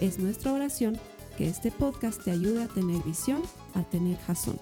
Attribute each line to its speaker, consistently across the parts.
Speaker 1: Es nuestra oración que este podcast te ayude a tener visión, a tener jazón.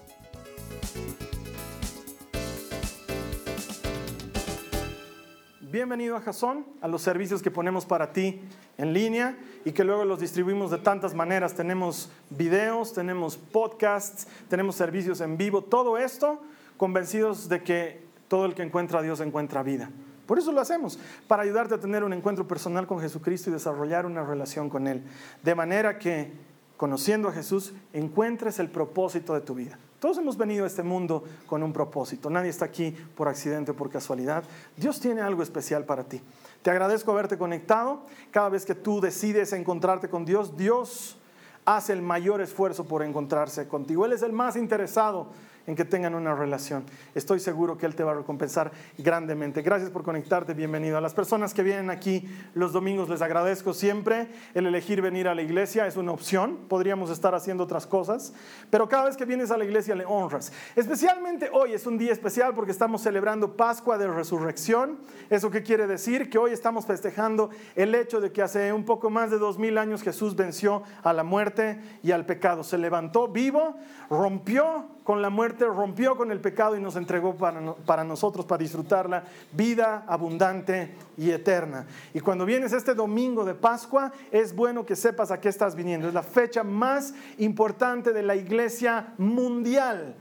Speaker 2: Bienvenido a Jason, a los servicios que ponemos para ti en línea y que luego los distribuimos de tantas maneras. Tenemos videos, tenemos podcasts, tenemos servicios en vivo, todo esto convencidos de que todo el que encuentra a Dios encuentra vida. Por eso lo hacemos, para ayudarte a tener un encuentro personal con Jesucristo y desarrollar una relación con Él. De manera que, conociendo a Jesús, encuentres el propósito de tu vida. Todos hemos venido a este mundo con un propósito. Nadie está aquí por accidente o por casualidad. Dios tiene algo especial para ti. Te agradezco haberte conectado. Cada vez que tú decides encontrarte con Dios, Dios hace el mayor esfuerzo por encontrarse contigo. Él es el más interesado en que tengan una relación. Estoy seguro que Él te va a recompensar grandemente. Gracias por conectarte, bienvenido. A las personas que vienen aquí los domingos les agradezco siempre. El elegir venir a la iglesia es una opción, podríamos estar haciendo otras cosas, pero cada vez que vienes a la iglesia le honras. Especialmente hoy es un día especial porque estamos celebrando Pascua de Resurrección. ¿Eso qué quiere decir? Que hoy estamos festejando el hecho de que hace un poco más de dos mil años Jesús venció a la muerte y al pecado. Se levantó vivo, rompió con la muerte, rompió con el pecado y nos entregó para, nosotros, para disfrutarla, vida abundante y eterna. Y cuando vienes este domingo de Pascua, es bueno que sepas a qué estás viniendo. Es la fecha más importante de la iglesia mundial.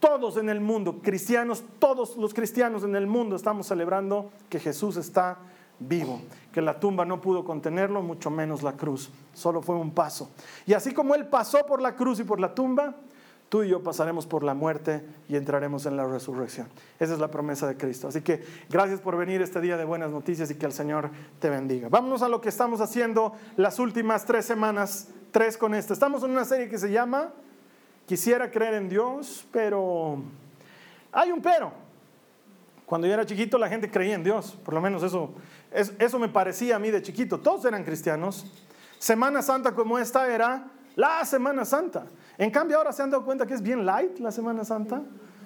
Speaker 2: Todos en el mundo, cristianos, todos los cristianos en el mundo estamos celebrando que Jesús está vivo, que la tumba no pudo contenerlo, mucho menos la cruz, solo fue un paso. Y así como Él pasó por la cruz y por la tumba, tú y yo pasaremos por la muerte y entraremos en la resurrección. Esa es la promesa de Cristo. Así que gracias por venir este día de buenas noticias y que el Señor te bendiga. Vámonos a lo que estamos haciendo las últimas tres semanas, tres con esta. Estamos en una serie que se llama Quisiera creer en Dios, pero hay un pero. Cuando yo era chiquito la gente creía en Dios, por lo menos eso, eso me parecía a mí de chiquito. Todos eran cristianos. Semana Santa como esta era la Semana Santa. En cambio ahora se han dado cuenta que es bien light la Semana Santa.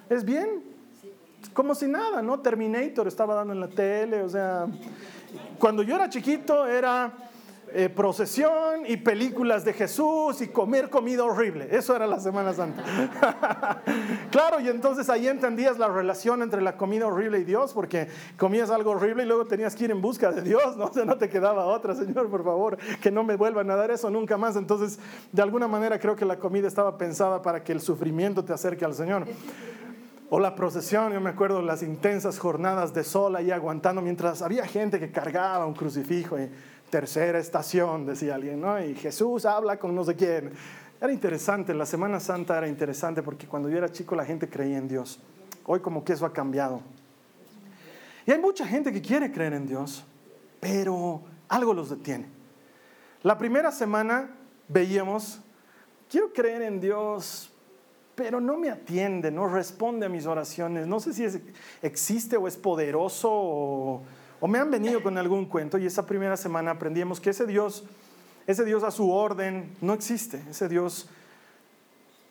Speaker 2: Es bien, como si nada, ¿no? Terminator estaba dando en la tele, o sea, cuando yo era chiquito era eh, procesión y películas de Jesús y comer comida horrible. Eso era la Semana Santa. claro, y entonces ahí entendías la relación entre la comida horrible y Dios, porque comías algo horrible y luego tenías que ir en busca de Dios, ¿no? O no te quedaba otra, Señor, por favor, que no me vuelvan a dar eso nunca más. Entonces, de alguna manera creo que la comida estaba pensada para que el sufrimiento te acerque al Señor. O la procesión, yo me acuerdo las intensas jornadas de sol ahí aguantando mientras había gente que cargaba un crucifijo. Y, tercera estación, decía alguien, ¿no? Y Jesús habla con no sé quién. Era interesante, la Semana Santa era interesante porque cuando yo era chico la gente creía en Dios. Hoy como que eso ha cambiado. Y hay mucha gente que quiere creer en Dios, pero algo los detiene. La primera semana veíamos, quiero creer en Dios, pero no me atiende, no responde a mis oraciones. No sé si existe o es poderoso o o me han venido con algún cuento y esa primera semana aprendimos que ese Dios, ese Dios a su orden no existe, ese Dios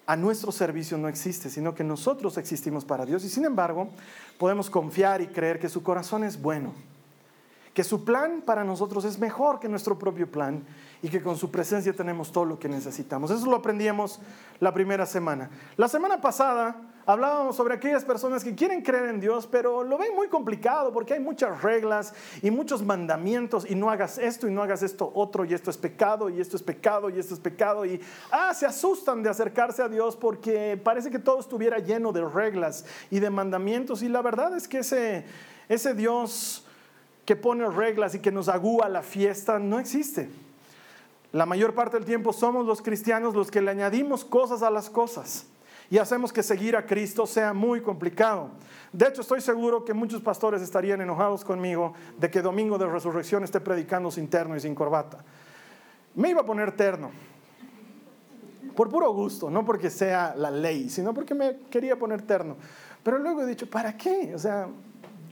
Speaker 2: a nuestro servicio no existe, sino que nosotros existimos para Dios. Y sin embargo podemos confiar y creer que su corazón es bueno, que su plan para nosotros es mejor que nuestro propio plan y que con su presencia tenemos todo lo que necesitamos. Eso lo aprendíamos la primera semana. La semana pasada hablábamos sobre aquellas personas que quieren creer en Dios, pero lo ven muy complicado porque hay muchas reglas y muchos mandamientos y no hagas esto y no hagas esto otro y esto es pecado y esto es pecado y esto es pecado y ah, se asustan de acercarse a Dios porque parece que todo estuviera lleno de reglas y de mandamientos y la verdad es que ese, ese Dios que pone reglas y que nos agúa la fiesta no existe. La mayor parte del tiempo somos los cristianos los que le añadimos cosas a las cosas y hacemos que seguir a Cristo sea muy complicado. De hecho, estoy seguro que muchos pastores estarían enojados conmigo de que domingo de resurrección esté predicando sin terno y sin corbata. Me iba a poner terno, por puro gusto, no porque sea la ley, sino porque me quería poner terno. Pero luego he dicho, ¿para qué? O sea,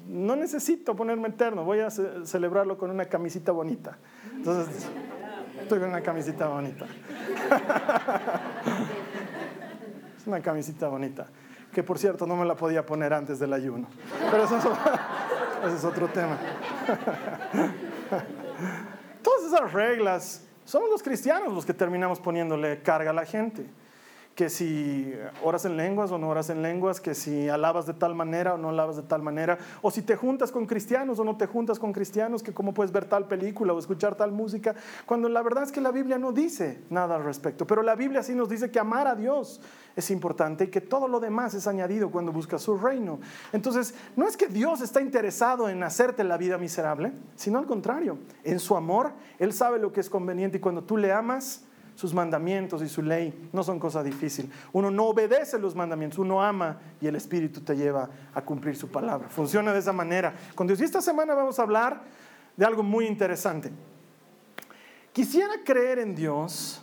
Speaker 2: no necesito ponerme terno, voy a celebrarlo con una camisita bonita. Entonces, estoy con una camisita bonita. es una camisita bonita, que por cierto no me la podía poner antes del ayuno. Pero eso es otro tema. Todas esas reglas, somos los cristianos los que terminamos poniéndole carga a la gente que si oras en lenguas o no oras en lenguas, que si alabas de tal manera o no alabas de tal manera, o si te juntas con cristianos o no te juntas con cristianos, que cómo puedes ver tal película o escuchar tal música, cuando la verdad es que la Biblia no dice nada al respecto, pero la Biblia sí nos dice que amar a Dios es importante y que todo lo demás es añadido cuando buscas su reino. Entonces, no es que Dios está interesado en hacerte la vida miserable, sino al contrario, en su amor, Él sabe lo que es conveniente y cuando tú le amas, sus mandamientos y su ley no son cosa difícil. Uno no obedece los mandamientos, uno ama y el Espíritu te lleva a cumplir su palabra. Funciona de esa manera con Dios. Y esta semana vamos a hablar de algo muy interesante. Quisiera creer en Dios,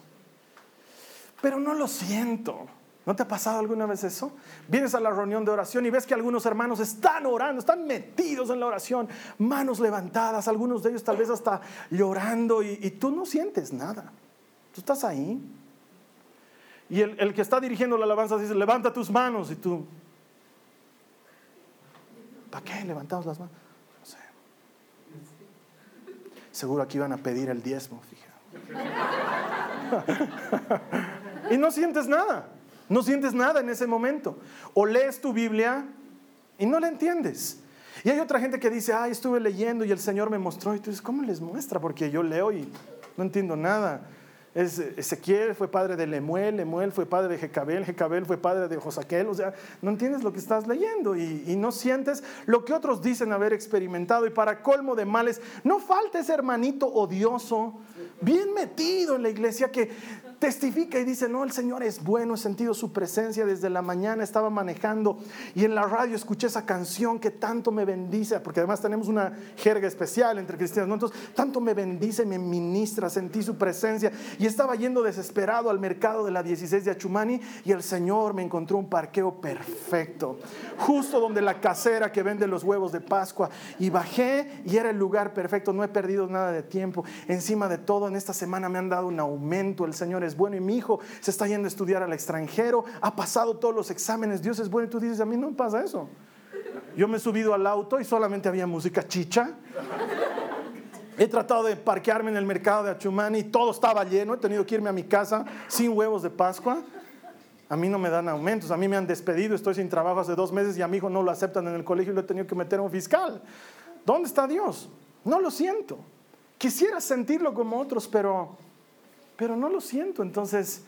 Speaker 2: pero no lo siento. ¿No te ha pasado alguna vez eso? Vienes a la reunión de oración y ves que algunos hermanos están orando, están metidos en la oración, manos levantadas, algunos de ellos tal vez hasta llorando y, y tú no sientes nada. Tú estás ahí. Y el, que está dirigiendo la alabanza dice, levanta tus manos. Y tú, ¿para qué levantamos las manos? No sé. Seguro aquí van a pedir el diezmo, fíjate. y no sientes nada. No sientes nada en ese momento. O lees tu Biblia y no la entiendes. Y hay otra gente que dice, ay, estuve leyendo y el Señor me mostró. Y tú dices, ¿cómo les muestra? Porque yo leo y no entiendo nada. Ezequiel fue padre de Lemuel, Lemuel fue padre de Jecabel, Jecabel fue padre de Josaquel, o sea, no entiendes lo que estás leyendo y, y, no sientes lo que otros dicen haber experimentado. Y para colmo de males, no falta ese hermanito odioso, bien metido en la iglesia que testifica y dice, no, el Señor es bueno, he sentido su presencia desde la mañana, estaba manejando y en la radio escuché esa canción que tanto me bendice, porque además tenemos una jerga especial entre cristianos, ¿no? entonces tanto me bendice, me ministra, sentí su presencia y estaba yendo desesperado al mercado de la 16 de Achumani y el Señor me encontró un parqueo perfecto, justo donde la casera que vende los huevos de Pascua y bajé y era el lugar perfecto, no he perdido nada de tiempo, encima de todo en esta semana me han dado un aumento, el Señor es bueno y mi hijo se está yendo a estudiar al extranjero, ha pasado todos los exámenes, Dios es bueno y tú dices, a mí no me pasa eso. Yo me he subido al auto y solamente había música chicha. He tratado de parquearme en el mercado de Achumani y todo estaba lleno. He tenido que irme a mi casa sin huevos de Pascua. A mí no me dan aumentos, a mí me han despedido, estoy sin trabajo hace dos meses y a mi hijo no lo aceptan en el colegio y lo he tenido que meter a un fiscal. ¿Dónde está Dios? No lo siento. Quisiera sentirlo como otros, pero pero no lo siento. Entonces,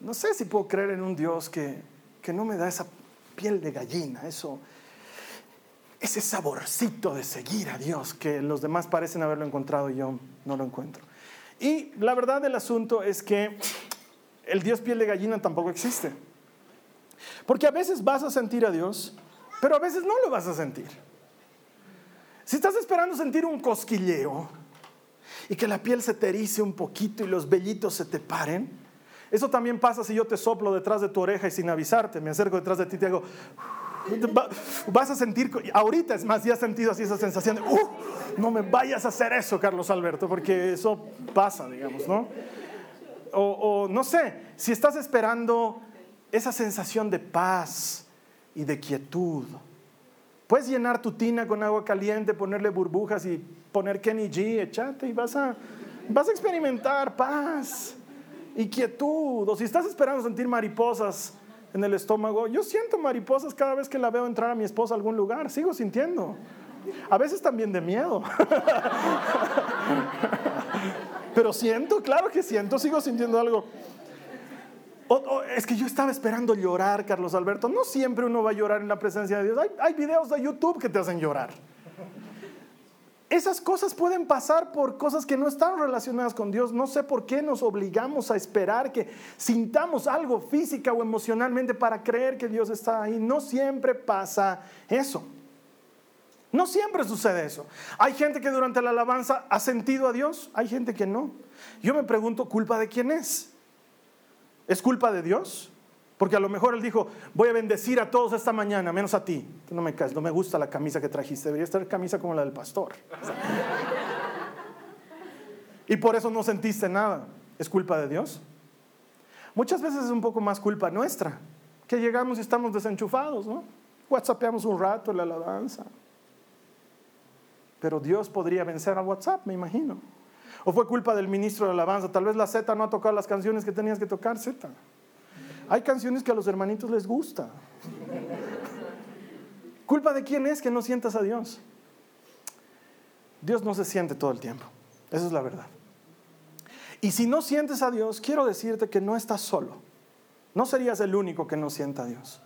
Speaker 2: no sé si puedo creer en un Dios que, que no me da esa piel de gallina, eso, ese saborcito de seguir a Dios que los demás parecen haberlo encontrado y yo no lo encuentro. Y la verdad del asunto es que el Dios piel de gallina tampoco existe. Porque a veces vas a sentir a Dios, pero a veces no lo vas a sentir. Si estás esperando sentir un cosquilleo, y que la piel se te erice un poquito y los vellitos se te paren. Eso también pasa si yo te soplo detrás de tu oreja y sin avisarte, me acerco detrás de ti y te digo, vas a sentir, ahorita es más, ya has sentido así esa sensación de, uh, no me vayas a hacer eso, Carlos Alberto, porque eso pasa, digamos, ¿no? O, o no sé, si estás esperando esa sensación de paz y de quietud, puedes llenar tu tina con agua caliente, ponerle burbujas y poner Kenny G, echate y vas a, vas a experimentar paz y quietud. O si estás esperando sentir mariposas en el estómago, yo siento mariposas cada vez que la veo entrar a mi esposa a algún lugar, sigo sintiendo. A veces también de miedo. Pero siento, claro que siento, sigo sintiendo algo. es que yo estaba esperando llorar, Carlos Alberto. No siempre uno va a llorar en la presencia de Dios. Hay, hay videos de YouTube que te hacen llorar. Esas cosas pueden pasar por cosas que no están relacionadas con Dios. No sé por qué nos obligamos a esperar que sintamos algo física o emocionalmente para creer que Dios está ahí. No siempre pasa eso. No siempre sucede eso. Hay gente que durante la alabanza ha sentido a Dios, hay gente que no. Yo me pregunto, ¿culpa de quién es? ¿Es culpa de Dios? Porque a lo mejor Él dijo, voy a bendecir a todos esta mañana, menos a ti. no me caes, no me gusta la camisa que trajiste, debería estar camisa como la del pastor. y por eso no sentiste nada. ¿Es culpa de Dios? Muchas veces es un poco más culpa nuestra, que llegamos y estamos desenchufados, ¿no? WhatsAppamos un rato la alabanza. Pero Dios podría vencer a WhatsApp, me imagino. O fue culpa del ministro de alabanza. Tal vez la Z no ha tocado las canciones que tenías que tocar, Z. Hay canciones que a los hermanitos les gusta. ¿Culpa de quién es que no sientas a Dios? Dios no se siente todo el tiempo. Esa es la verdad. Y si no sientes a Dios, quiero decirte que no estás solo. No serías el único que no sienta a Dios.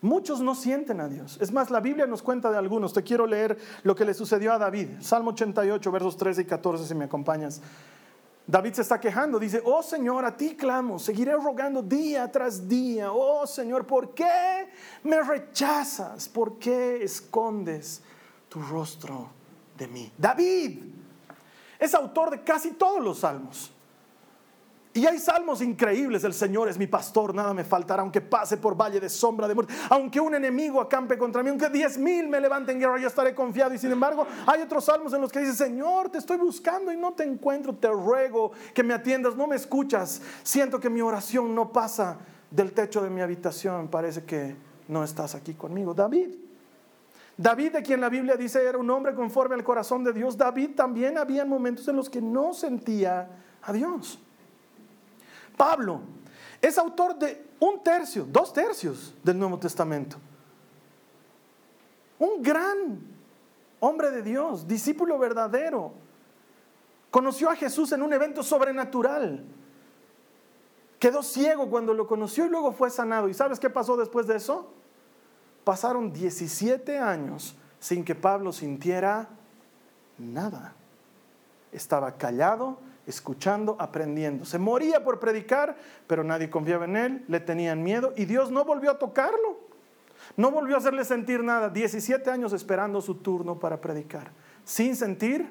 Speaker 2: Muchos no sienten a Dios. Es más, la Biblia nos cuenta de algunos. Te quiero leer lo que le sucedió a David. Salmo 88, versos 13 y 14, si me acompañas. David se está quejando, dice, oh Señor, a ti clamo, seguiré rogando día tras día. Oh Señor, ¿por qué me rechazas? ¿Por qué escondes tu rostro de mí? David es autor de casi todos los salmos. Y hay salmos increíbles, el Señor es mi pastor, nada me faltará, aunque pase por valle de sombra de muerte, aunque un enemigo acampe contra mí, aunque diez mil me levanten guerra, yo estaré confiado. Y sin embargo, hay otros salmos en los que dice, Señor, te estoy buscando y no te encuentro, te ruego que me atiendas, no me escuchas, siento que mi oración no pasa del techo de mi habitación, parece que no estás aquí conmigo. David, David, de quien la Biblia dice era un hombre conforme al corazón de Dios, David también había momentos en los que no sentía a Dios. Pablo es autor de un tercio, dos tercios del Nuevo Testamento. Un gran hombre de Dios, discípulo verdadero. Conoció a Jesús en un evento sobrenatural. Quedó ciego cuando lo conoció y luego fue sanado. ¿Y sabes qué pasó después de eso? Pasaron 17 años sin que Pablo sintiera nada. Estaba callado, escuchando, aprendiendo. Se moría por predicar, pero nadie confiaba en él, le tenían miedo y Dios no volvió a tocarlo. No volvió a hacerle sentir nada. 17 años esperando su turno para predicar, sin sentir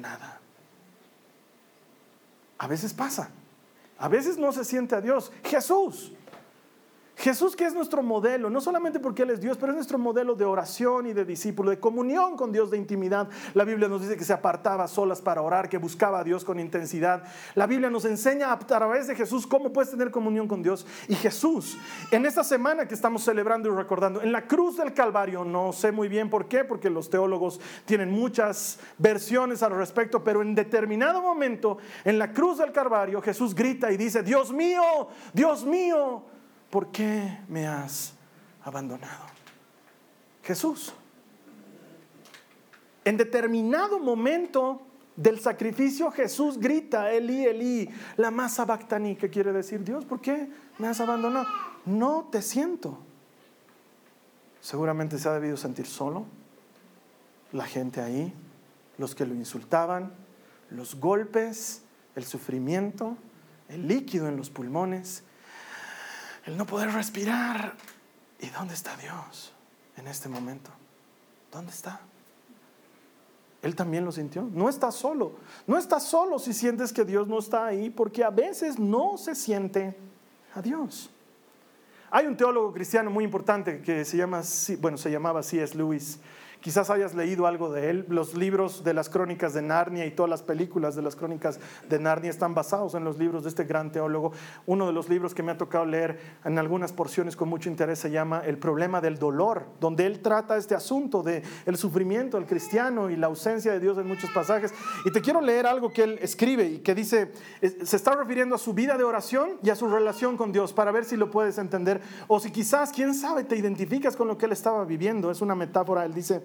Speaker 2: nada. A veces pasa. A veces no se siente a Dios. Jesús Jesús que es nuestro modelo, no solamente porque Él es Dios, pero es nuestro modelo de oración y de discípulo, de comunión con Dios, de intimidad. La Biblia nos dice que se apartaba solas para orar, que buscaba a Dios con intensidad. La Biblia nos enseña a través de Jesús cómo puedes tener comunión con Dios. Y Jesús, en esta semana que estamos celebrando y recordando, en la cruz del Calvario, no sé muy bien por qué, porque los teólogos tienen muchas versiones al respecto, pero en determinado momento, en la cruz del Calvario, Jesús grita y dice, Dios mío, Dios mío, ¿por qué me has abandonado? Jesús. En determinado momento del sacrificio Jesús grita, Eli, Eli, la masa bactaní, que quiere decir, Dios, ¿por qué me has abandonado? No te siento. Seguramente se ha debido sentir solo, la gente ahí, los que lo insultaban, los golpes, el sufrimiento, el líquido en los pulmones, el no poder respirar. ¿Y dónde está Dios en este momento? ¿Dónde está? Él también lo sintió. No está solo. No está solo si sientes que Dios no está ahí, porque a veces no se siente a Dios. Hay un teólogo cristiano muy importante que se llama, bueno, se llamaba C.S. Lewis Quizás hayas leído algo de él. Los libros de las crónicas de Narnia y todas las películas de las crónicas de Narnia están basados en los libros de este gran teólogo. Uno de los libros que me ha tocado leer en algunas porciones con mucho interés se llama El problema del dolor, donde él trata este asunto de sufrimiento del cristiano y la ausencia de Dios en muchos pasajes. Y te quiero leer algo que él escribe y que dice, se está refiriendo a su vida de oración y a su relación con Dios para ver si lo puedes entender o si quizás, quién sabe, te identificas con lo que él estaba viviendo. Es una metáfora, él dice,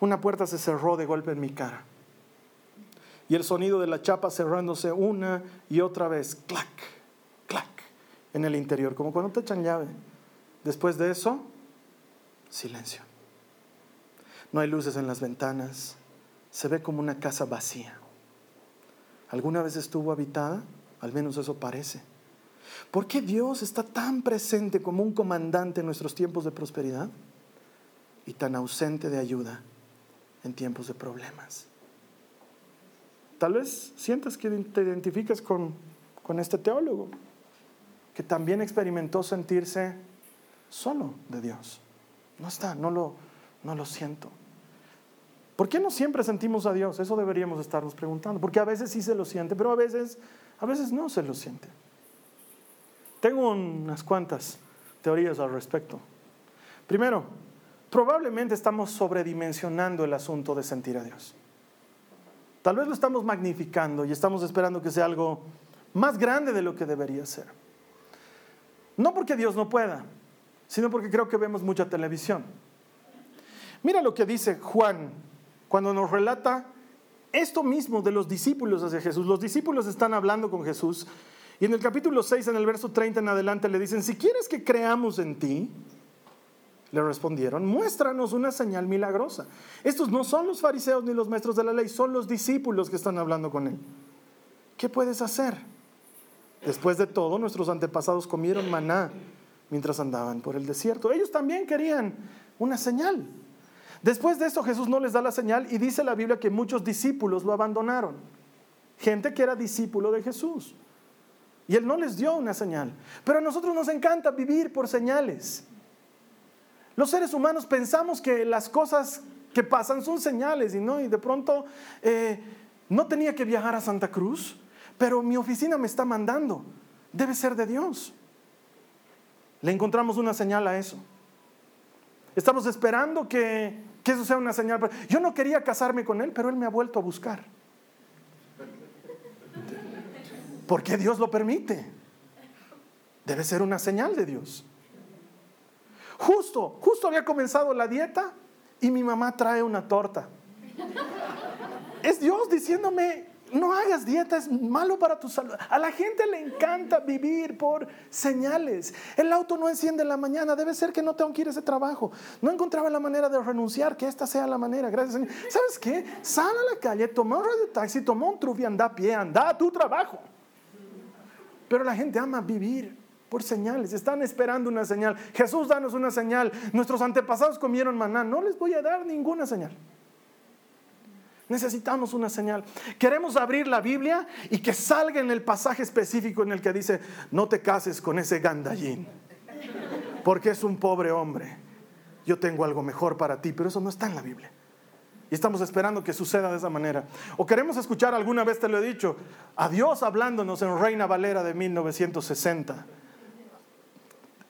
Speaker 2: una puerta se cerró de golpe en mi cara. Y el sonido de la chapa cerrándose una y otra vez, clac, clac, en el interior, como cuando te echan llave. Después de eso, silencio. No hay luces en las ventanas, se ve como una casa vacía. ¿Alguna vez estuvo habitada? Al menos eso parece. ¿Por qué Dios está tan presente como un comandante en nuestros tiempos de prosperidad y tan ausente de ayuda en tiempos de problemas. Tal vez sientas que te identificas con, con este teólogo. que también experimentó sentirse solo de Dios. No está, no lo, no lo siento. ¿Por qué no siempre sentimos a Dios? Eso deberíamos estarnos preguntando. Porque a veces sí se lo siente, pero a veces, a veces no se lo siente. Tengo unas cuantas teorías al respecto. Primero, probablemente estamos sobredimensionando el asunto de sentir a Dios. Tal vez lo estamos magnificando y estamos esperando que sea algo más grande de lo que debería ser. No porque Dios no pueda, sino porque creo que vemos mucha televisión. Mira lo que dice Juan cuando nos relata esto mismo de los discípulos hacia Jesús. Los discípulos están hablando con Jesús y en el capítulo 6, en el verso 30 en adelante, le dicen, si quieres que creamos en ti, le respondieron, muéstranos una señal milagrosa. Estos no son los fariseos ni los maestros de la ley, son los discípulos que están hablando con él. ¿Qué puedes hacer? Después de todo, nuestros antepasados comieron maná mientras andaban por el desierto. Ellos también querían una señal. Después de esto Jesús no les da la señal y dice la Biblia que muchos discípulos lo abandonaron. Gente que era discípulo de Jesús. Y Él no les dio una señal. Pero a nosotros nos encanta vivir por señales. Los seres humanos pensamos que las cosas que pasan son señales y no, y de pronto eh, no tenía que viajar a Santa Cruz, pero mi oficina me está mandando. Debe ser de Dios. Le encontramos una señal a eso. Estamos esperando que, que eso sea una señal. Yo no quería casarme con él, pero él me ha vuelto a buscar. ¿Por qué Dios lo permite? Debe ser una señal de Dios. Justo, justo había comenzado la dieta y mi mamá trae una torta. Es Dios diciéndome, no hagas dieta, es malo para tu salud. A la gente le encanta vivir por señales. El auto no enciende en la mañana, debe ser que no tengo que ir a ese trabajo. No encontraba la manera de renunciar, que esta sea la manera. Gracias, Señor. ¿Sabes qué? Sal a la calle, toma un radio taxi, toma un trufi, anda a pie, anda a tu trabajo. Pero la gente ama vivir por señales, están esperando una señal. Jesús, danos una señal. Nuestros antepasados comieron maná, no les voy a dar ninguna señal. Necesitamos una señal. Queremos abrir la Biblia y que salga en el pasaje específico en el que dice, no te cases con ese gandallín, porque es un pobre hombre. Yo tengo algo mejor para ti, pero eso no está en la Biblia. Y estamos esperando que suceda de esa manera. O queremos escuchar, alguna vez te lo he dicho, a Dios hablándonos en Reina Valera de 1960.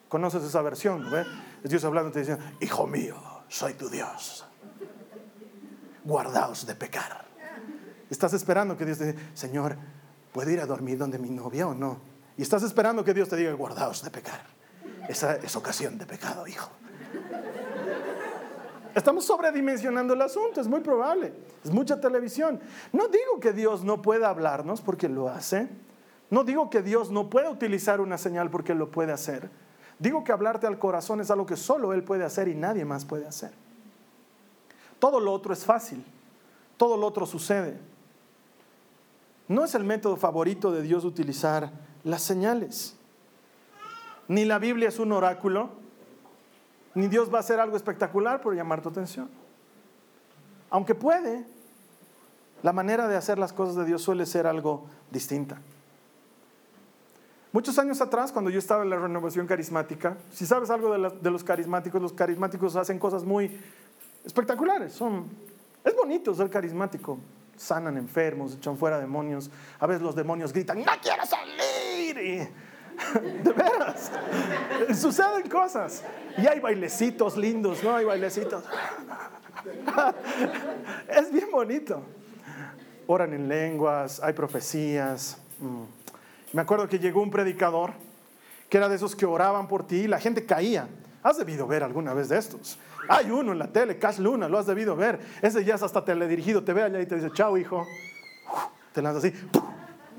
Speaker 2: ¿Conoces esa versión? Es Dios hablando te diciendo, hijo mío, soy tu Dios. Guardaos de pecar. Estás esperando que Dios te diga, Señor, ¿puedo ir a dormir donde mi novia o no? Y estás esperando que Dios te diga, guardaos de pecar. Esa es ocasión de pecado, hijo. Estamos sobredimensionando el asunto, es muy probable. Es mucha televisión. No digo que Dios no pueda hablarnos porque lo hace. No digo que Dios no pueda utilizar una señal porque lo puede hacer. Digo que hablarte al corazón es algo que solo Él puede hacer y nadie más puede hacer. Todo lo otro es fácil. Todo lo otro sucede. No es el método favorito de Dios utilizar las señales. Ni la Biblia es un oráculo ni Dios va a hacer algo espectacular por llamar tu atención. Aunque puede, la manera de hacer las cosas de Dios suele ser algo distinta. Muchos años atrás, cuando yo estaba en la renovación carismática, si sabes algo de, los carismáticos, los carismáticos hacen cosas muy espectaculares. Son, es bonito ser carismático. Sanan enfermos, echan fuera demonios. A veces los demonios gritan, no quiero salir. Y de veras. Suceden cosas. Y hay bailecitos lindos, ¿no? Hay bailecitos. Es bien bonito. Oran en lenguas, hay profecías. Mm. Me acuerdo que llegó un predicador que era de esos que oraban por ti y la gente caía. Has debido ver alguna vez de estos. Hay uno en la tele, Cash Luna, lo has debido ver. Ese ya es hasta teledirigido, te ve allá y te dice, chao hijo. Te lanza así.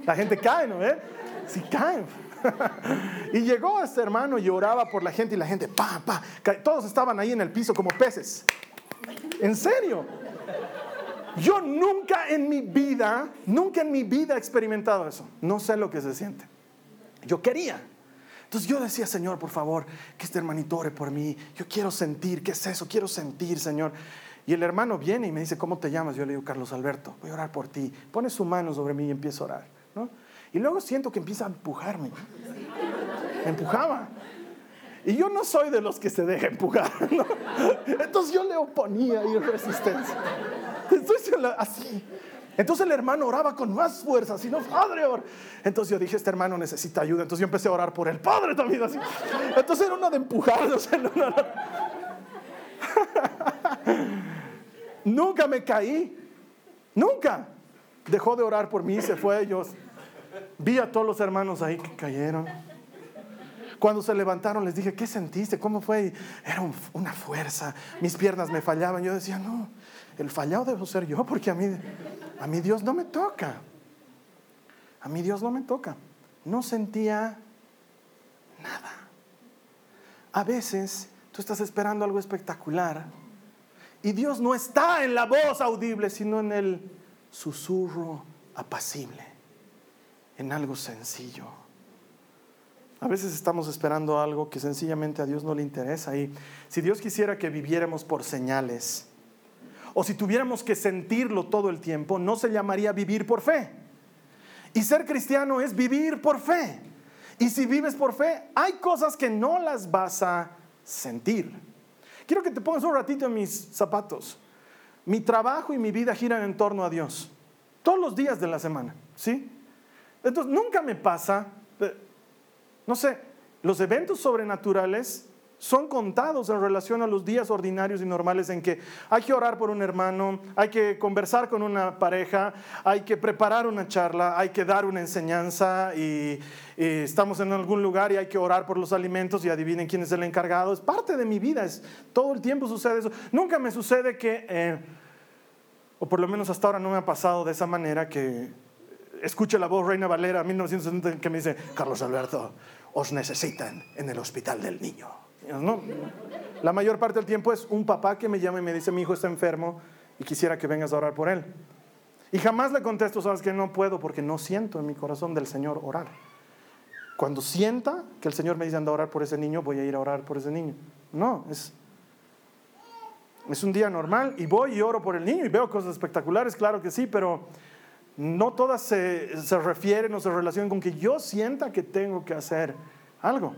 Speaker 2: La gente cae, ¿no? ¿Eh? Sí caen. y llegó este hermano y oraba por la gente y la gente, pa, pa, todos estaban ahí en el piso como peces. En serio. Yo nunca en mi vida, nunca en mi vida he experimentado eso. No sé lo que se siente. Yo quería. Entonces yo decía, Señor, por favor, que este hermanito ore por mí. Yo quiero sentir, ¿qué es eso? Quiero sentir, Señor. Y el hermano viene y me dice, ¿cómo te llamas? Yo le digo, Carlos Alberto, voy a orar por ti. Pone su mano sobre mí y empiezo a orar. ¿no? Y luego siento que empieza a empujarme. empujaba. Y yo no soy de los que se deja empujar. Entonces yo le oponía y resistencia. Así. Entonces el hermano oraba con más fuerza, así no, Padre, Entonces yo dije, este hermano necesita ayuda. Entonces yo empecé a orar por el Padre también, así. Entonces era una de empujar, Nunca me caí, nunca. Dejó de orar por mí, se fue. Yo vi a todos los hermanos ahí que cayeron. Cuando se levantaron les dije, ¿qué sentiste? ¿Cómo fue? Era una fuerza. Mis piernas me fallaban. Yo decía, no, el fallado debo ser yo porque a mí, a mí Dios no me toca. A mí Dios no me toca. No sentía nada. A veces tú estás esperando algo espectacular y Dios no está en la voz audible, sino en el susurro apacible, en algo sencillo. A veces estamos esperando algo que sencillamente a Dios no le interesa y si Dios quisiera que viviéramos por señales, o si tuviéramos que sentirlo todo el tiempo, no se llamaría vivir por fe. Y ser cristiano es vivir por fe. Y si vives por fe, hay cosas que no las vas a sentir. Quiero que te pongas un ratito en mis zapatos. Mi trabajo y mi vida giran en torno a Dios. Todos los días de la semana, ¿sí? Entonces, nunca me pasa, eh, no sé, los eventos sobrenaturales son contados en relación a los días ordinarios y normales en que hay que orar por un hermano, hay que conversar con una pareja, hay que preparar una charla, hay que dar una enseñanza y, estamos en algún lugar y hay que orar por los alimentos y adivinen quién es el encargado. Es parte de mi vida, es, todo el tiempo sucede eso. Nunca me sucede que, eh, o por lo menos hasta ahora no me ha pasado de esa manera que escuche la voz Reina Valera 1970 que me dice, Carlos Alberto, os necesitan en el hospital del niño. No, la mayor parte del tiempo es un papá que me llama y me dice, mi hijo está enfermo y quisiera que vengas a orar por él. Y jamás le contesto, sabes que no puedo porque no siento en mi corazón del Señor orar. Cuando sienta que el Señor me dice anda a orar por ese niño, voy a ir a orar por ese niño. No, es, es un día normal y voy y oro por el niño y veo cosas espectaculares, claro que sí, pero no todas se, se refieren o se relacionan con que yo sienta que tengo que hacer algo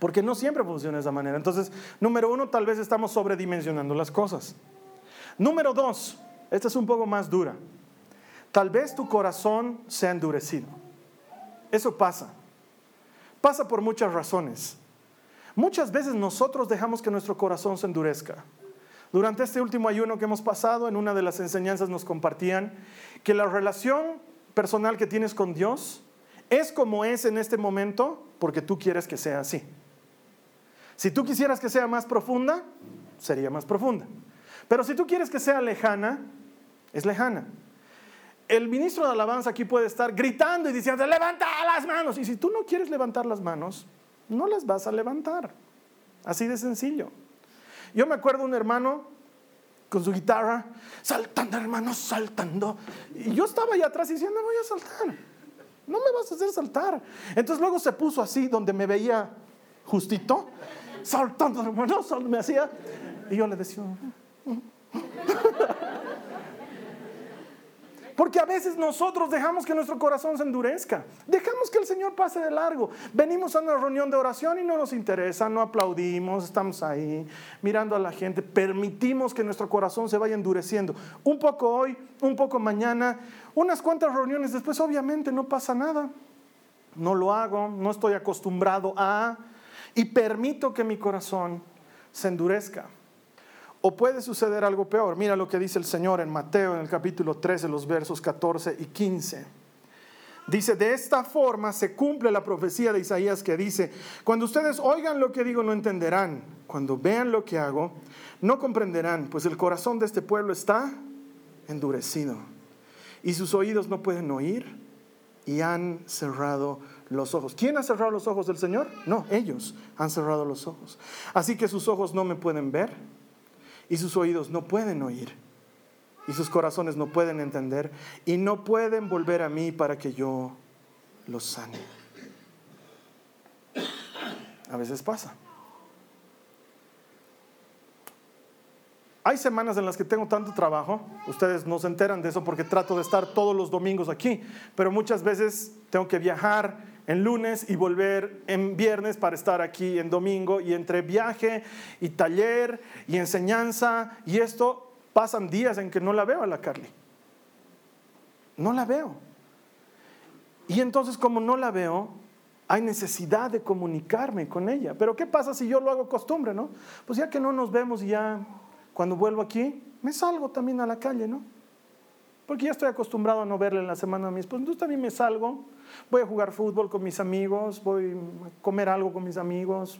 Speaker 2: porque no siempre funciona de esa manera. Entonces, número uno, tal vez estamos sobredimensionando las cosas. Número dos, esta es un poco más dura. Tal vez tu corazón se endurecido. Eso pasa. Pasa por muchas razones. Muchas veces nosotros dejamos que nuestro corazón se endurezca. Durante este último ayuno que hemos pasado, en una de las enseñanzas nos compartían que la relación personal que tienes con Dios es como es en este momento porque tú quieres que sea así. Si tú quisieras que sea más profunda, sería más profunda. Pero si tú quieres que sea lejana, es lejana. El ministro de alabanza aquí puede estar gritando y diciendo, levanta las manos. Y si tú no quieres levantar las manos, no las vas a levantar. Así de sencillo. Yo me acuerdo un hermano con su guitarra, saltando, hermano, saltando. Y yo estaba ahí atrás diciendo, voy a saltar. No me vas a hacer saltar. Entonces luego se puso así, donde me veía justito saltando, hermano, me hacía. Y yo le decía, porque a veces nosotros dejamos que nuestro corazón se endurezca. Dejamos que el Señor pase de largo. Venimos a una reunión de oración y no nos interesa, no aplaudimos, estamos ahí mirando a la gente. Permitimos que nuestro corazón se vaya endureciendo. Un poco hoy, un poco mañana, unas cuantas reuniones después, obviamente no pasa nada. No lo hago, no estoy acostumbrado a y permito que mi corazón se endurezca. O puede suceder algo peor. Mira lo que dice el Señor en Mateo en el capítulo 13, los versos 14 y 15. Dice, de esta forma se cumple la profecía de Isaías que dice, cuando ustedes oigan lo que digo no entenderán, cuando vean lo que hago no comprenderán, pues el corazón de este pueblo está endurecido y sus oídos no pueden oír y han cerrado los ojos. ¿Quién ha cerrado los ojos del Señor? No, ellos han cerrado los ojos. Así que sus ojos no me pueden ver y sus oídos no pueden oír y sus corazones no pueden entender y no pueden volver a mí para que yo los sane. A veces pasa. Hay semanas en las que tengo tanto trabajo, ustedes no se enteran de eso porque trato de estar todos los domingos aquí, pero muchas veces tengo que viajar en lunes y volver en viernes para estar aquí en domingo y entre viaje y taller y enseñanza y esto pasan días en que no la veo a la Carly. No la veo. Y entonces como no la veo, hay necesidad de comunicarme con ella. Pero ¿qué pasa si yo lo hago costumbre, no? Pues ya que no nos vemos y ya cuando vuelvo aquí, me salgo también a la calle, ¿no? Porque ya estoy acostumbrado a no verle en la semana a mi esposa. Entonces también me salgo, voy a jugar fútbol con mis amigos, voy a comer algo con mis amigos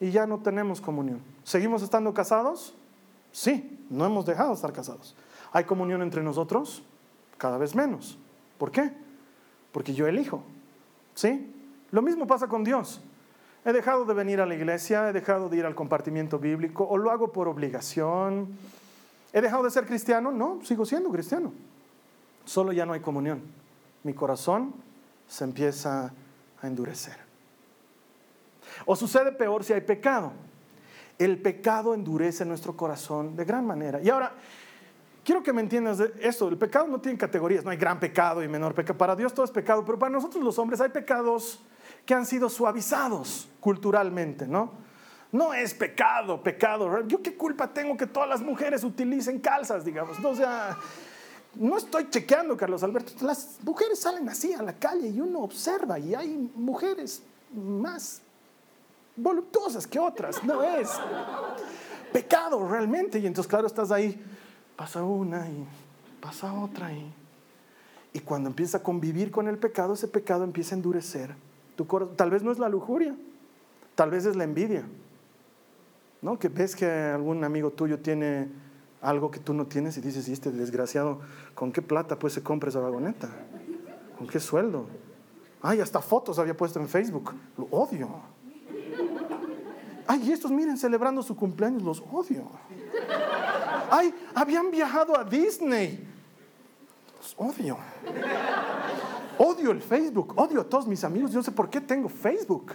Speaker 2: y ya no tenemos comunión. ¿Seguimos estando casados? Sí, no hemos dejado de estar casados. ¿Hay comunión entre nosotros? Cada vez menos. ¿Por qué? Porque yo elijo. ¿Sí? Lo mismo pasa con Dios. He dejado de venir a la iglesia, he dejado de ir al compartimiento bíblico, o lo hago por obligación. ¿He dejado de ser cristiano? No, sigo siendo cristiano. Solo ya no hay comunión. Mi corazón se empieza a endurecer. O sucede peor si hay pecado. El pecado endurece nuestro corazón de gran manera. Y ahora, quiero que me entiendas esto, el pecado no tiene categorías, no hay gran pecado y menor pecado. Para Dios todo es pecado, pero para nosotros los hombres hay pecados que han sido suavizados culturalmente, ¿no? No es pecado, pecado. ¿Yo qué culpa tengo que todas las mujeres utilicen calzas, digamos? No, sea, no estoy chequeando, Carlos Alberto. Las mujeres salen así a la calle y uno observa y hay mujeres más voluptuosas que otras. No es pecado realmente. Y entonces, claro, estás ahí, pasa una y pasa otra y, y cuando empieza a convivir con el pecado, ese pecado empieza a endurecer tal vez no es la lujuria, tal vez es la envidia. ¿No? Que ves que algún amigo tuyo tiene algo que tú no tienes y dices, y este desgraciado, ¿con qué plata pues se compra esa vagoneta? ¿Con qué sueldo? Ay, hasta fotos había puesto en Facebook. Lo odio. Ay, estos miren celebrando su cumpleaños, los odio. Ay, habían viajado a Disney. Los odio. Odio el Facebook, odio a todos mis amigos. Yo no sé por qué tengo Facebook.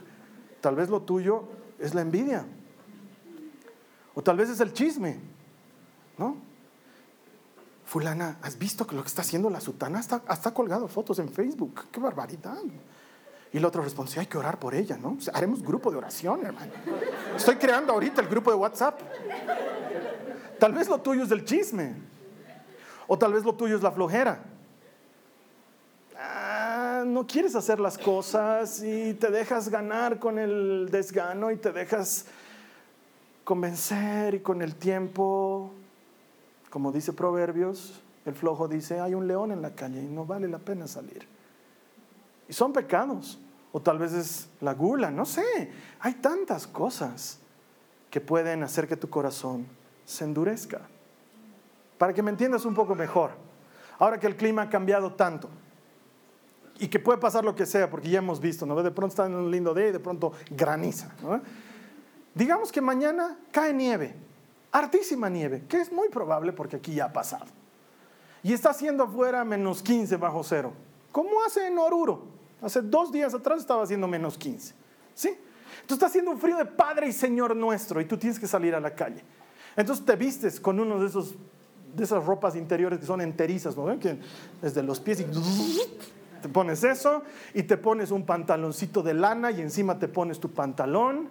Speaker 2: Tal vez lo tuyo es la envidia. O tal vez es el chisme. ¿No? Fulana, ¿has visto lo que está haciendo la sutana? Hasta, colgado fotos en Facebook. ¡Qué barbaridad! Y el otro responde, hay que orar por ella, ¿no? haremos grupo de oración, hermano. Estoy creando ahorita el grupo de WhatsApp. Tal vez lo tuyo es el chisme. O tal vez lo tuyo es la flojera no quieres hacer las cosas y te dejas ganar con el desgano y te dejas convencer y con el tiempo, como dice Proverbios, el flojo dice, hay un león en la calle y no vale la pena salir. Y son pecados, o tal vez es la gula, no sé, hay tantas cosas que pueden hacer que tu corazón se endurezca. Para que me entiendas un poco mejor, ahora que el clima ha cambiado tanto, y que puede pasar lo que sea, porque ya hemos visto, ¿no? De pronto está en un lindo día y de pronto graniza, Digamos que mañana cae nieve, hartísima nieve, que es muy probable porque aquí ya ha pasado. Y está haciendo afuera menos 15 bajo cero. ¿Cómo hace en Oruro? Hace dos días atrás estaba haciendo menos 15. ¿Sí? Entonces está haciendo un frío de Padre y Señor nuestro y tú tienes que salir a la calle. Entonces te vistes con uno de esos de esas ropas interiores que son enterizas, ¿no? Que desde los pies y te pones eso y te pones un pantaloncito de lana y encima te pones tu pantalón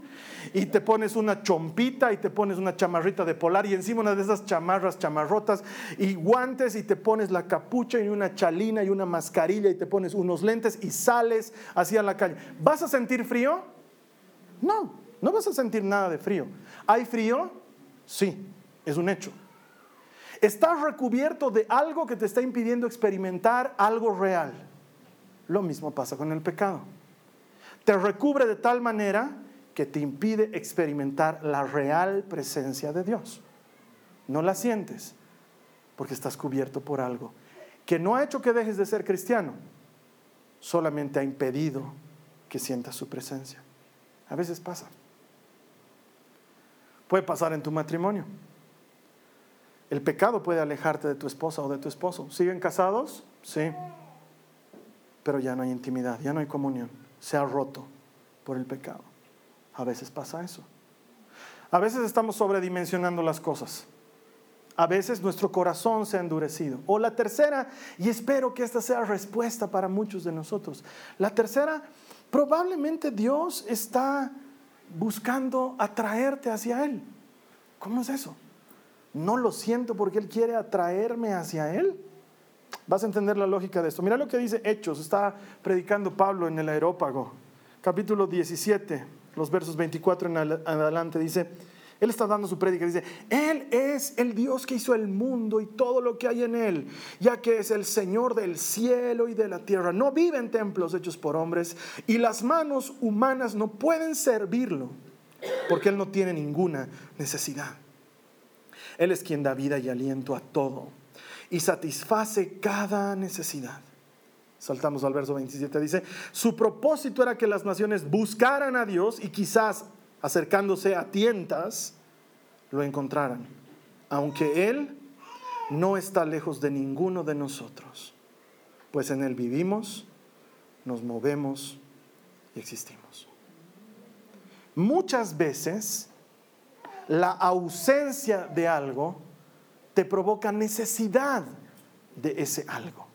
Speaker 2: y te pones una chompita y te pones una chamarrita de polar y encima una de esas chamarras chamarrotas y guantes y te pones la capucha y una chalina y una mascarilla y te pones unos lentes y sales hacia la calle. ¿Vas a sentir frío? No, no vas a sentir nada de frío. ¿Hay frío? Sí, es un hecho. Estás recubierto de algo que te está impidiendo experimentar algo real. Lo mismo pasa con el pecado. Te recubre de tal manera que te impide experimentar la real presencia de Dios. No la sientes porque estás cubierto por algo que no ha hecho que dejes de ser cristiano, solamente ha impedido que sientas su presencia. A veces pasa. Puede pasar en tu matrimonio. El pecado puede alejarte de tu esposa o de tu esposo. ¿Siguen casados? Sí pero ya no hay intimidad, ya no hay comunión. Se ha roto por el pecado. A veces pasa eso. A veces estamos sobredimensionando las cosas. a veces nuestro corazón se ha endurecido. O la tercera, y espero que esta sea respuesta para muchos de nosotros. La tercera, probablemente Dios está buscando atraerte hacia Él. ¿Cómo es eso? No lo siento porque Él quiere atraerme hacia Él. Vas a entender la lógica de esto. Mira lo que dice Hechos, está predicando Pablo en el aerópago, capítulo 17, los versos 24 en adelante, dice, él está dando su prédica, dice, Él es el Dios que hizo el mundo y todo lo que hay en Él, ya que es el Señor del cielo y de la tierra. No vive en templos hechos por hombres y las manos humanas no pueden servirlo, porque Él no tiene ninguna necesidad. Él es quien da vida y aliento a todo y satisface cada necesidad. Saltamos al verso 27, dice, su propósito era que las naciones buscaran a Dios y quizás acercándose a tientas, lo encontraran, aunque Él no está lejos de ninguno de nosotros, pues en Él vivimos, nos movemos y existimos. Muchas veces la ausencia de algo te provoca necesidad de ese algo.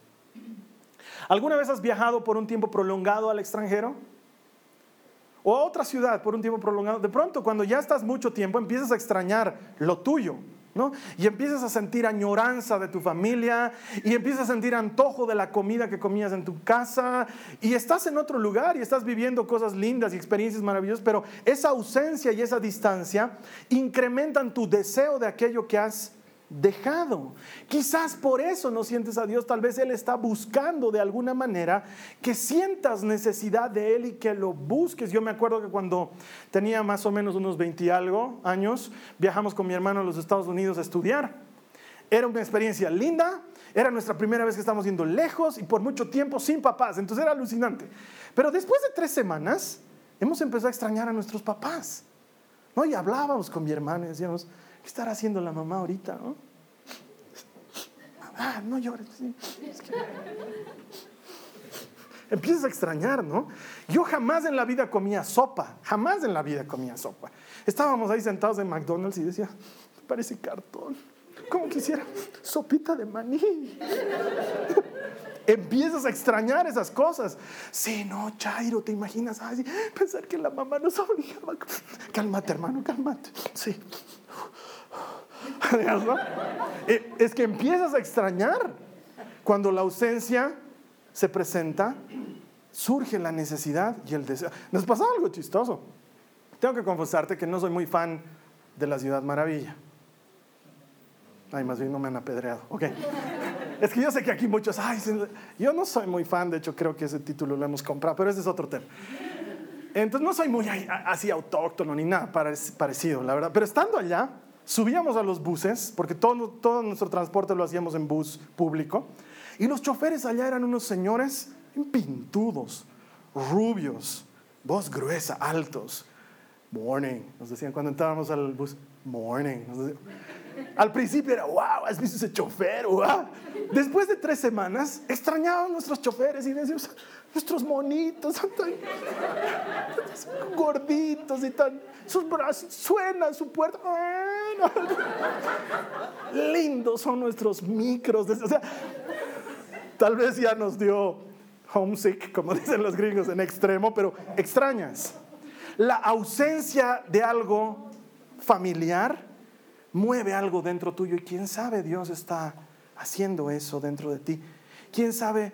Speaker 2: ¿Alguna vez has viajado por un tiempo prolongado al extranjero? o a otra ciudad por un tiempo prolongado, de pronto cuando ya estás mucho tiempo empiezas a extrañar lo tuyo. ¿No? Y empiezas a sentir añoranza de tu familia y empiezas a sentir antojo de la comida que comías en tu casa y estás en otro lugar y estás viviendo cosas lindas y experiencias maravillosas, pero esa ausencia y esa distancia incrementan tu deseo de aquello que has dejado. Quizás por eso no sientes a Dios, tal vez Él está buscando de alguna manera que sientas necesidad de Él y que lo busques. Yo me acuerdo que cuando tenía más o menos unos 20 y algo años, viajamos con mi hermano a los Estados Unidos a estudiar. Era una experiencia linda, era nuestra primera vez que estábamos yendo lejos y por mucho tiempo sin papás, entonces era alucinante. Pero después de tres semanas, hemos empezado a extrañar a nuestros papás. ¿no? Y hablábamos con mi hermano y decíamos, ¿Qué estará haciendo la mamá ahorita? No? Ah, no llores. Empiezas a extrañar, ¿no? Yo jamás en la vida comía sopa, jamás en la vida comía sopa. Estábamos ahí sentados en McDonald's y decía, parece cartón. ¿Cómo quisiera sopita de maní? Empiezas a extrañar esas cosas. Sí, no, Chairo, te imaginas, Ay, pensar que la mamá nos obligaba. Cálmate, hermano, cálmate. Sí. Eh, es que empiezas a extrañar. Cuando la ausencia se presenta, surge la necesidad y el deseo. Nos pasa algo chistoso. Tengo que confesarte que no soy muy fan de la Ciudad Maravilla. Ay, más bien no me han apedreado. Ok. Es que yo sé que aquí muchos, ay, yo no soy muy fan, de hecho creo que ese título lo hemos comprado, pero ese es otro tema. Entonces no soy muy así autóctono ni nada parecido, la verdad. Pero estando allá, subíamos a los buses, porque todo, todo nuestro transporte lo hacíamos en bus público, y los choferes allá eran unos señores pintudos, rubios, voz gruesa, altos. Morning, nos decían cuando entrábamos al bus, morning. Al principio era, wow, ¿has visto ese chofer? Wow. Después de tres semanas, extrañaban nuestros choferes y decíamos, nuestros monitos son tan gorditos y tan, sus brazos suenan su puerta. Lindos son nuestros micros. O sea, tal vez ya nos dio homesick, como dicen los gringos, en extremo, pero extrañas. La ausencia de algo familiar mueve algo dentro tuyo y quién sabe Dios está haciendo eso dentro de ti. ¿Quién sabe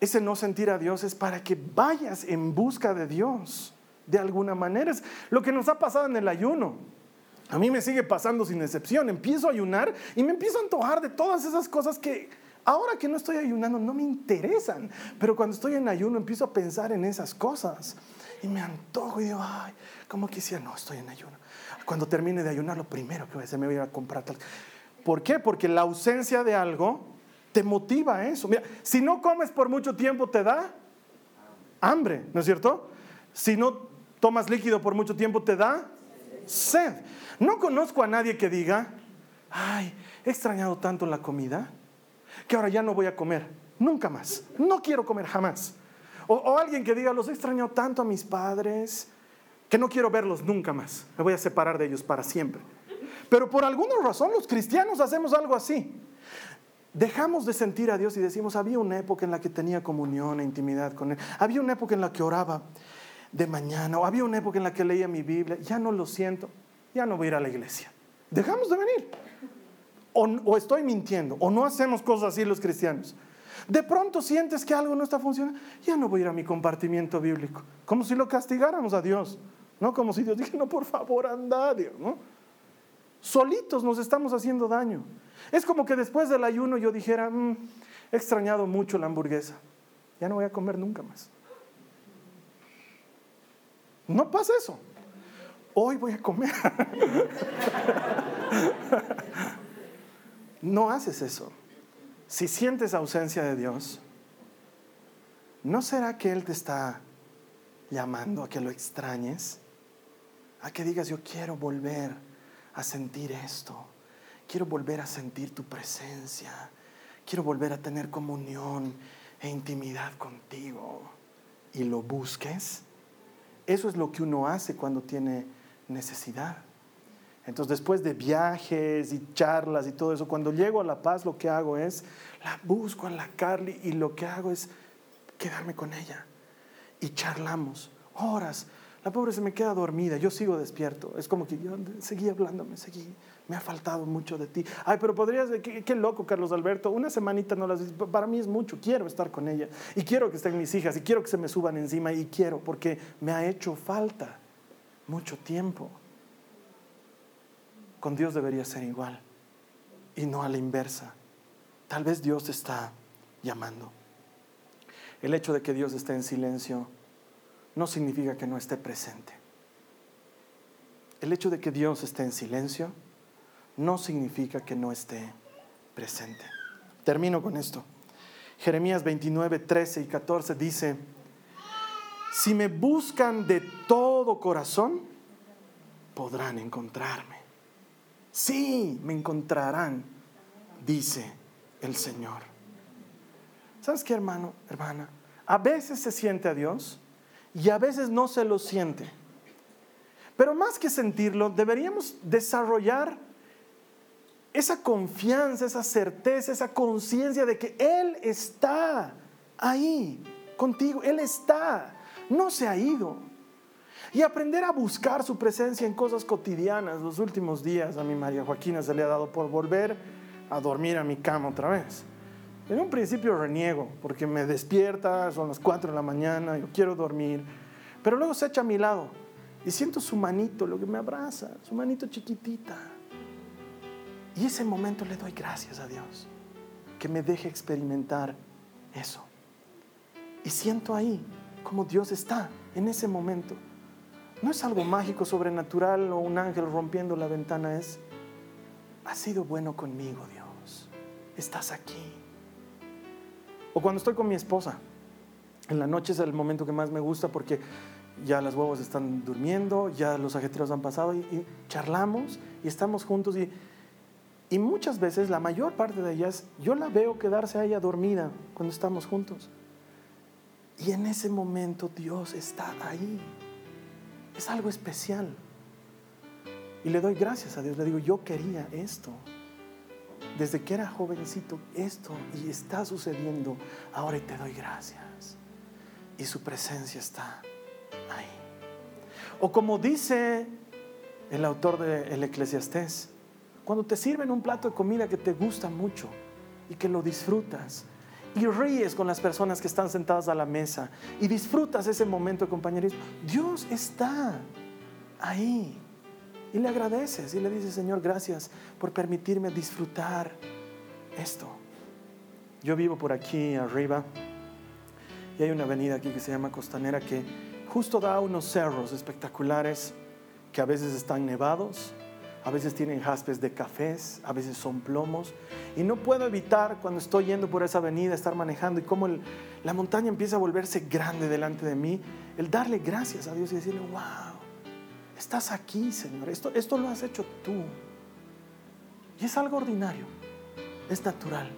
Speaker 2: ese no sentir a Dios es para que vayas en busca de Dios de alguna manera. Es lo que nos ha pasado en el ayuno. A mí me sigue pasando sin excepción. Empiezo a ayunar y me empiezo a antojar de todas esas cosas que ahora que no estoy ayunando no me interesan. Pero cuando estoy en ayuno empiezo a pensar en esas cosas. Y me antojo y digo, ay, ¿cómo quisiera? No, estoy en ayuno. Cuando termine de ayunar, lo primero que voy a hacer, me voy a comprar tal. ¿Por qué? Porque la ausencia de algo te motiva eso. Mira, si no comes por mucho tiempo te da hambre, ¿no es cierto? Si no tomas líquido por mucho tiempo te da sed. No conozco a nadie que diga, ay, he extrañado tanto la comida que ahora ya no voy a comer, nunca más, no quiero comer jamás. O, o alguien que diga, los he extrañado tanto a mis padres que no quiero verlos nunca más, me voy a separar de ellos para siempre. Pero por alguna razón los cristianos hacemos algo así. Dejamos de sentir a Dios y decimos, había una época en la que tenía comunión e intimidad con Él. Había una época en la que oraba de mañana o había una época en la que leía mi Biblia. Ya no lo siento, ya no voy a ir a la iglesia. Dejamos de venir. O, o estoy mintiendo, o no hacemos cosas así los cristianos. De pronto sientes que algo no está funcionando, ya no voy a ir a mi compartimiento bíblico. Como si lo castigáramos a Dios. No como si Dios dijera, no, por favor, anda, Dios, ¿no? Solitos nos estamos haciendo daño. Es como que después del ayuno yo dijera, mm, he extrañado mucho la hamburguesa, ya no voy a comer nunca más. No pasa eso. Hoy voy a comer. no haces eso. Si sientes ausencia de Dios, ¿no será que Él te está llamando a que lo extrañes? A que digas, yo quiero volver a sentir esto. Quiero volver a sentir tu presencia. Quiero volver a tener comunión e intimidad contigo. Y lo busques. Eso es lo que uno hace cuando tiene necesidad. Entonces, después de viajes y charlas y todo eso, cuando llego a La Paz, lo que hago es, la busco a la Carly y lo que hago es quedarme con ella. Y charlamos horas, la pobre se me queda dormida, yo sigo despierto. Es como que yo seguí hablándome, seguí, me ha faltado mucho de ti. Ay, pero podrías, qué, qué loco, Carlos Alberto, una semanita no las para mí es mucho, quiero estar con ella. Y quiero que estén mis hijas, y quiero que se me suban encima, y quiero, porque me ha hecho falta mucho tiempo. Con Dios debería ser igual, y no a la inversa. Tal vez Dios está llamando. El hecho de que Dios esté en silencio no significa que no esté presente. El hecho de que Dios esté en silencio no significa que no esté presente. Termino con esto. Jeremías 29, 13 y 14 dice, si me buscan de todo corazón, podrán encontrarme. Sí, me encontrarán, dice el Señor. ¿Sabes qué, hermano, hermana? A veces se siente a Dios y a veces no se lo siente. Pero más que sentirlo, deberíamos desarrollar esa confianza, esa certeza, esa conciencia de que Él está ahí contigo, Él está, no se ha ido. Y aprender a buscar su presencia en cosas cotidianas. Los últimos días a mi María Joaquina se le ha dado por volver a dormir a mi cama otra vez. En un principio reniego porque me despierta, son las 4 de la mañana, yo quiero dormir, pero luego se echa a mi lado y siento su manito, lo que me abraza, su manito chiquitita. Y ese momento le doy gracias a Dios, que me deje experimentar eso. Y siento ahí como Dios está en ese momento. No es algo mágico, sobrenatural o un ángel rompiendo la ventana, es, ha sido bueno conmigo Dios, estás aquí o cuando estoy con mi esposa. En la noche es el momento que más me gusta porque ya las huevos están durmiendo, ya los ajetreos han pasado y, charlamos y estamos juntos y, y muchas veces, la mayor parte de ellas, yo la veo quedarse a dormida cuando estamos juntos. Y en ese momento Dios está ahí. Es algo especial. Y le doy gracias a Dios. Le digo, yo quería esto desde que era jovencito esto y está sucediendo, ahora te doy gracias. Y su presencia está ahí. O como dice el autor del El Eclesiastés, cuando te sirven un plato de comida que te gusta mucho y que lo disfrutas y ríes con las personas que están sentadas a la mesa y disfrutas ese momento de compañerismo, Dios está ahí. Y le agradeces y le dices, Señor, gracias por permitirme disfrutar esto. Yo vivo por aquí arriba y hay una avenida aquí que se llama Costanera que justo da unos cerros espectaculares que a veces están nevados, a veces tienen jaspes de cafés, a veces son plomos. Y no puedo evitar cuando estoy yendo por esa avenida, estar manejando y cómo la montaña empieza a volverse grande delante de mí, el darle gracias a Dios y decirle, wow, Estás aquí, Señor. Esto, esto lo has hecho tú. Y es algo ordinario. Es natural.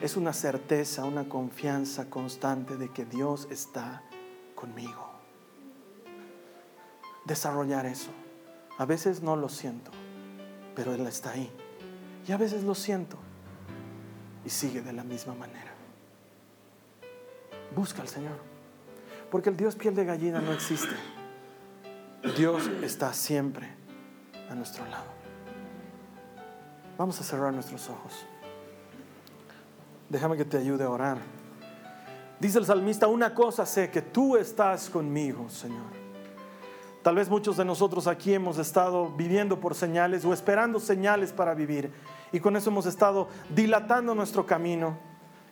Speaker 2: Es una certeza, una confianza constante de que Dios está conmigo. Desarrollar eso. A veces no lo siento, pero Él está ahí. Y a veces lo siento y sigue de la misma manera. Busca al Señor, porque el Dios piel de gallina no existe. Dios está siempre a nuestro lado. Vamos a cerrar nuestros ojos. Déjame que te ayude a orar. Dice el salmista, una cosa sé, que tú estás conmigo, Señor. Tal vez muchos de nosotros aquí hemos estado viviendo por señales o esperando señales para vivir. Y con eso hemos estado dilatando nuestro camino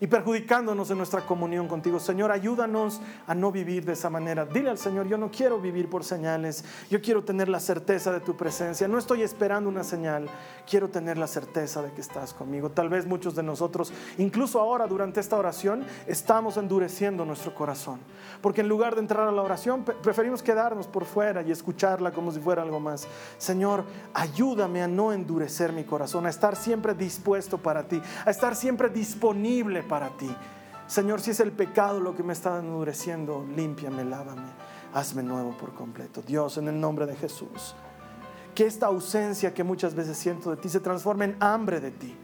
Speaker 2: y perjudicándonos en nuestra comunión contigo. Señor, ayúdanos a no vivir de esa manera. Dile al Señor, yo no quiero vivir por señales, yo quiero tener la certeza de tu presencia. No estoy esperando una señal, quiero tener la certeza de que estás conmigo. Tal vez muchos de nosotros, incluso ahora durante esta oración, estamos endureciendo nuestro corazón. Porque en lugar de entrar a la oración, preferimos quedarnos por fuera y escucharla como si fuera algo más. Señor, ayúdame a no endurecer mi corazón, a estar siempre dispuesto para ti, a estar siempre disponible para ti. Señor, si es el pecado lo que me está endureciendo, límpiame, lávame, hazme nuevo por completo. Dios, en el nombre de Jesús, que esta ausencia que muchas veces siento de ti se transforme en hambre de ti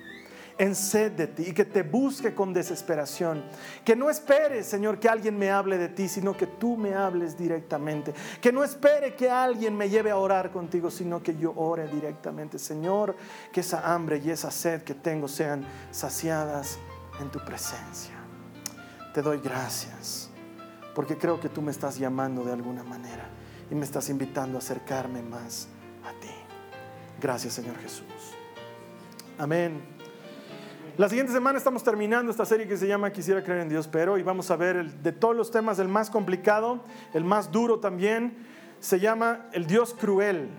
Speaker 2: en sed de ti y que te busque con desesperación. Que no espere, Señor, que alguien me hable de ti, sino que tú me hables directamente. Que no espere que alguien me lleve a orar contigo, sino que yo ore directamente. Señor, que esa hambre y esa sed que tengo sean saciadas en tu presencia. Te doy gracias, porque creo que tú me estás llamando de alguna manera y me estás invitando a acercarme más a ti. Gracias, Señor Jesús. Amén. La siguiente semana estamos terminando esta serie que se llama Quisiera creer en Dios, pero y vamos a ver de todos los temas el más complicado, el más duro también, se llama el Dios cruel.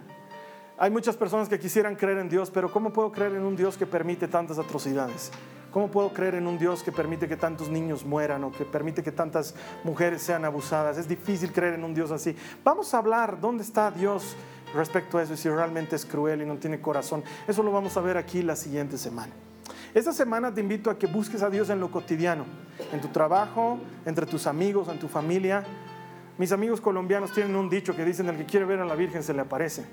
Speaker 2: Hay muchas personas que quisieran creer en Dios, pero ¿cómo puedo creer en un Dios que permite tantas atrocidades? ¿Cómo puedo creer en un Dios que permite que tantos niños mueran o que permite que tantas mujeres sean abusadas? Es difícil creer en un Dios así. Vamos a hablar dónde está Dios respecto a eso y si realmente es cruel y no tiene corazón. Eso lo vamos a ver aquí la siguiente semana. Esta semana te invito a que busques a Dios en lo cotidiano, en tu trabajo, entre tus amigos, en tu familia. Mis amigos colombianos tienen un dicho que dicen, el que quiere ver a la Virgen se le aparece.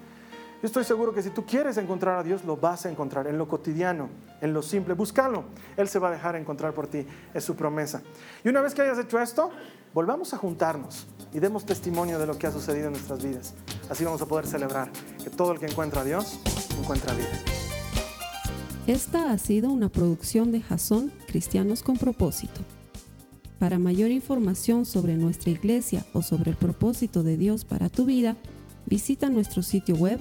Speaker 2: Yo estoy seguro que si tú quieres encontrar a Dios, lo vas a encontrar en lo cotidiano, en lo simple. Búscalo. Él se va a dejar encontrar por ti. Es su promesa. Y una vez que hayas hecho esto, volvamos a juntarnos y demos testimonio de lo que ha sucedido en nuestras vidas. Así vamos a poder celebrar que todo el que encuentra a Dios encuentra vida.
Speaker 1: Esta ha sido una producción de Jason Cristianos con Propósito. Para mayor información sobre nuestra iglesia o sobre el propósito de Dios para tu vida, visita nuestro sitio web